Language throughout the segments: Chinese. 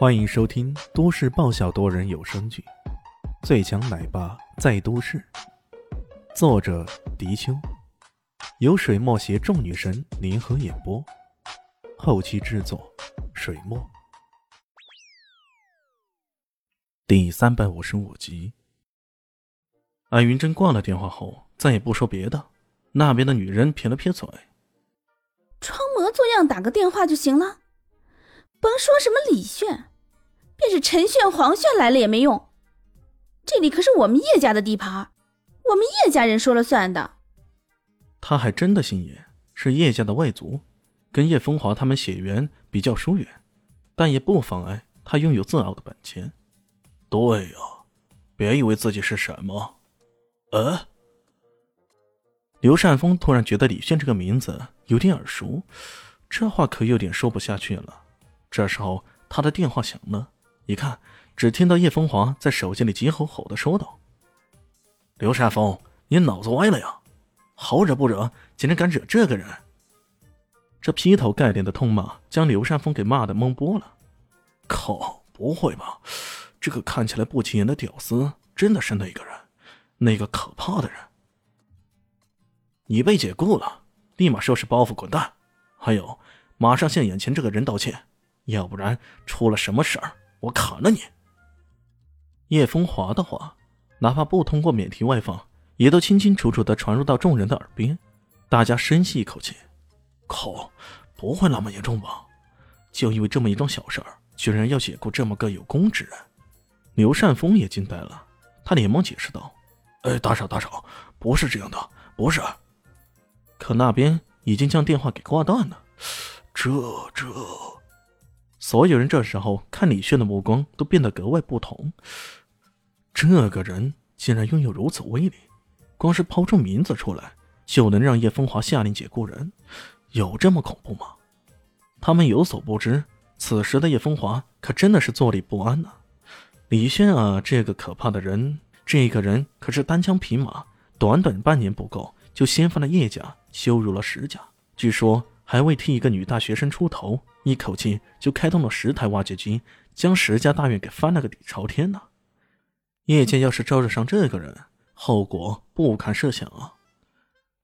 欢迎收听都市爆笑多人有声剧《最强奶爸在都市》，作者：迪秋，由水墨携众女神联合演播，后期制作：水墨。第三百五十五集，安云真挂了电话后，再也不说别的。那边的女人撇了撇嘴：“装模作样打个电话就行了，甭说什么李炫。”便是陈炫、黄炫来了也没用，这里可是我们叶家的地盘，我们叶家人说了算的。他还真的姓叶，是叶家的外族，跟叶风华他们血缘比较疏远，但也不妨碍他拥有自傲的本钱。对呀，别以为自己是什么。呃，刘善峰突然觉得李炫这个名字有点耳熟，这话可有点说不下去了。这时候，他的电话响了。一看，只听到叶风华在手机里急吼吼的说道：“刘善峰，你脑子歪了呀？好惹不惹，竟然敢惹这个人！”这劈头盖脸的痛骂将刘善峰给骂的懵波了。靠，不会吧？这个看起来不起眼的屌丝真的是那个人，那个可怕的人？你被解雇了，立马收拾包袱滚蛋！还有，马上向眼前这个人道歉，要不然出了什么事儿。我砍了你！叶风华的话，哪怕不通过免提外放，也都清清楚楚的传入到众人的耳边。大家深吸一口气，靠，不会那么严重吧？就因为这么一桩小事儿，居然要解雇这么个有功之人？刘善峰也惊呆了，他连忙解释道：“哎，大少大少，不是这样的，不是。”可那边已经将电话给挂断了。这这。所有人这时候看李炫的目光都变得格外不同。这个人竟然拥有如此威力，光是抛出名字出来就能让叶风华下令解雇人，有这么恐怖吗？他们有所不知，此时的叶风华可真的是坐立不安呢。李炫啊，这个可怕的人，这个人可是单枪匹马，短短半年不够就掀翻了叶家，羞辱了石家。据说。还未替一个女大学生出头，一口气就开通了十台挖掘机，将石家大院给翻了个底朝天呢。叶家要是招惹上这个人，后果不堪设想啊！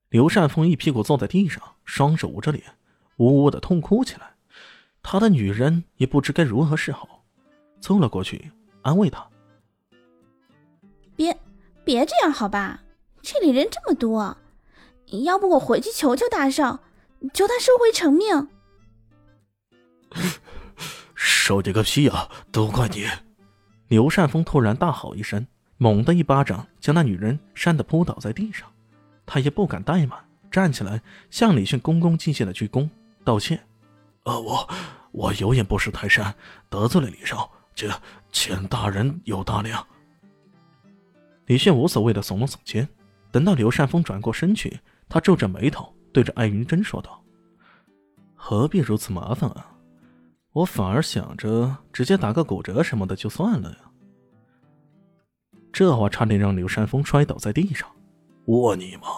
刘善峰一屁股坐在地上，双手捂着脸，呜呜的痛哭起来。他的女人也不知该如何是好，凑了过去安慰他：“别，别这样好吧？这里人这么多，要不我回去求求大少。”求他收回成命！收你个屁啊！都怪你！刘善峰突然大吼一声，猛地一巴掌将那女人扇得扑倒在地上。他也不敢怠慢，站起来向李迅恭恭敬敬的鞠躬道歉：“呃，我我有眼不识泰山，得罪了李少，请请大人有大量。”李迅无所谓的耸了耸肩。等到刘善峰转过身去，他皱着眉头。对着艾云珍说道：“何必如此麻烦啊？我反而想着直接打个骨折什么的就算了呀。”这话差点让刘山峰摔倒在地上。我你妈，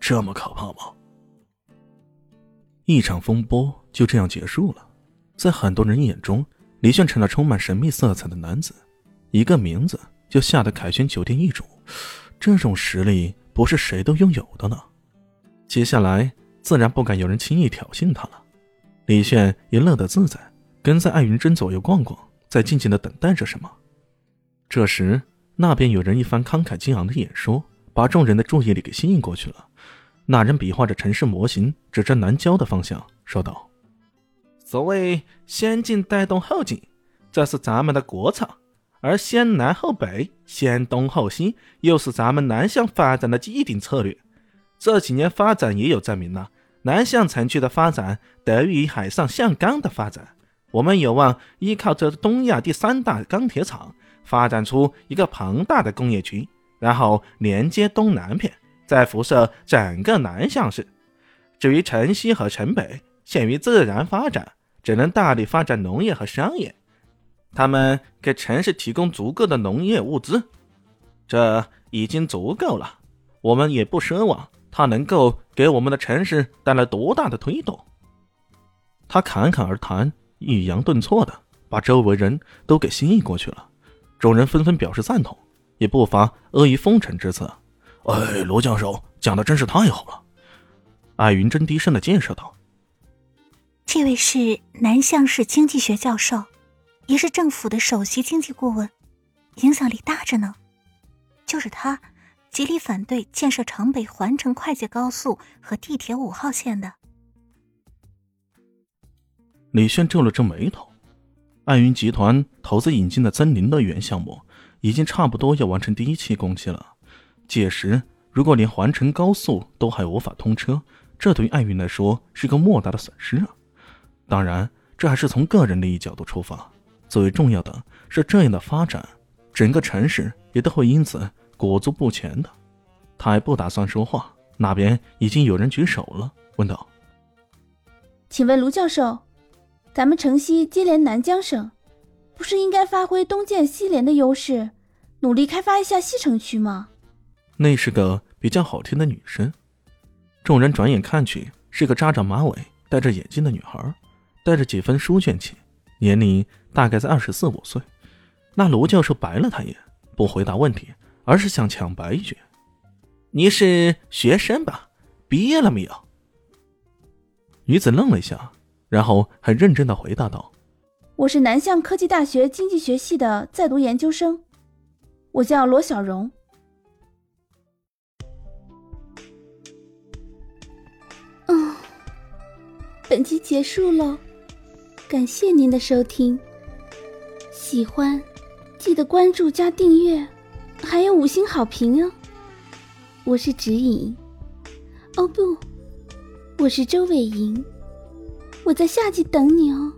这么可怕吗？一场风波就这样结束了。在很多人眼中，李炫成了充满神秘色彩的男子，一个名字就吓得凯旋酒店易主。这种实力不是谁都拥有的呢。接下来。自然不敢有人轻易挑衅他了。李炫也乐得自在，跟在艾云珍左右逛逛，在静静的等待着什么。这时，那边有人一番慷慨激昂的演说，把众人的注意力给吸引过去了。那人比划着城市模型，指着南郊的方向说道：“所谓先进带动后进，这是咱们的国策；而先南后北，先东后西，又是咱们南向发展的既定策略。”这几年发展也有证明了，南向城区的发展得益于海上向钢的发展。我们有望依靠这东亚第三大钢铁厂，发展出一个庞大的工业区，然后连接东南片，再辐射整个南向市。至于城西和城北，限于自然发展，只能大力发展农业和商业。他们给城市提供足够的农业物资，这已经足够了。我们也不奢望。他能够给我们的城市带来多大的推动？他侃侃而谈，抑扬顿挫的把周围人都给吸引过去了。众人纷纷表示赞同，也不乏阿谀奉承之词。哎，罗教授讲的真是太好了。艾云珍低声的介绍道：“这位是南向市经济学教授，也是政府的首席经济顾问，影响力大着呢。就是他，极力反对建设城北环城快捷高速和地铁五号线的。”李炫皱了皱眉头。艾云集团投资引进的森林乐园项目，已经差不多要完成第一期工期了。届时，如果连环城高速都还无法通车，这对于艾云来说是个莫大的损失啊！当然，这还是从个人利益角度出发。最为重要的是，这样的发展，整个城市也都会因此裹足不前的。他还不打算说话，那边已经有人举手了，问道：“请问卢教授，咱们城西接连南江省，不是应该发挥东建西联的优势，努力开发一下西城区吗？”那是个比较好听的女生。众人转眼看去，是个扎着马尾、戴着眼镜的女孩，带着几分书卷气，年龄大概在二十四五岁。那卢教授白了他一眼，不回答问题，而是想抢白一句：“你是学生吧？毕业了没有？”女子愣了一下，然后很认真的回答道：“我是南向科技大学经济学系的在读研究生，我叫罗小荣。”本集结束喽，感谢您的收听。喜欢记得关注加订阅，还有五星好评哦。我是指引，哦不，我是周伟莹，我在下集等你哦。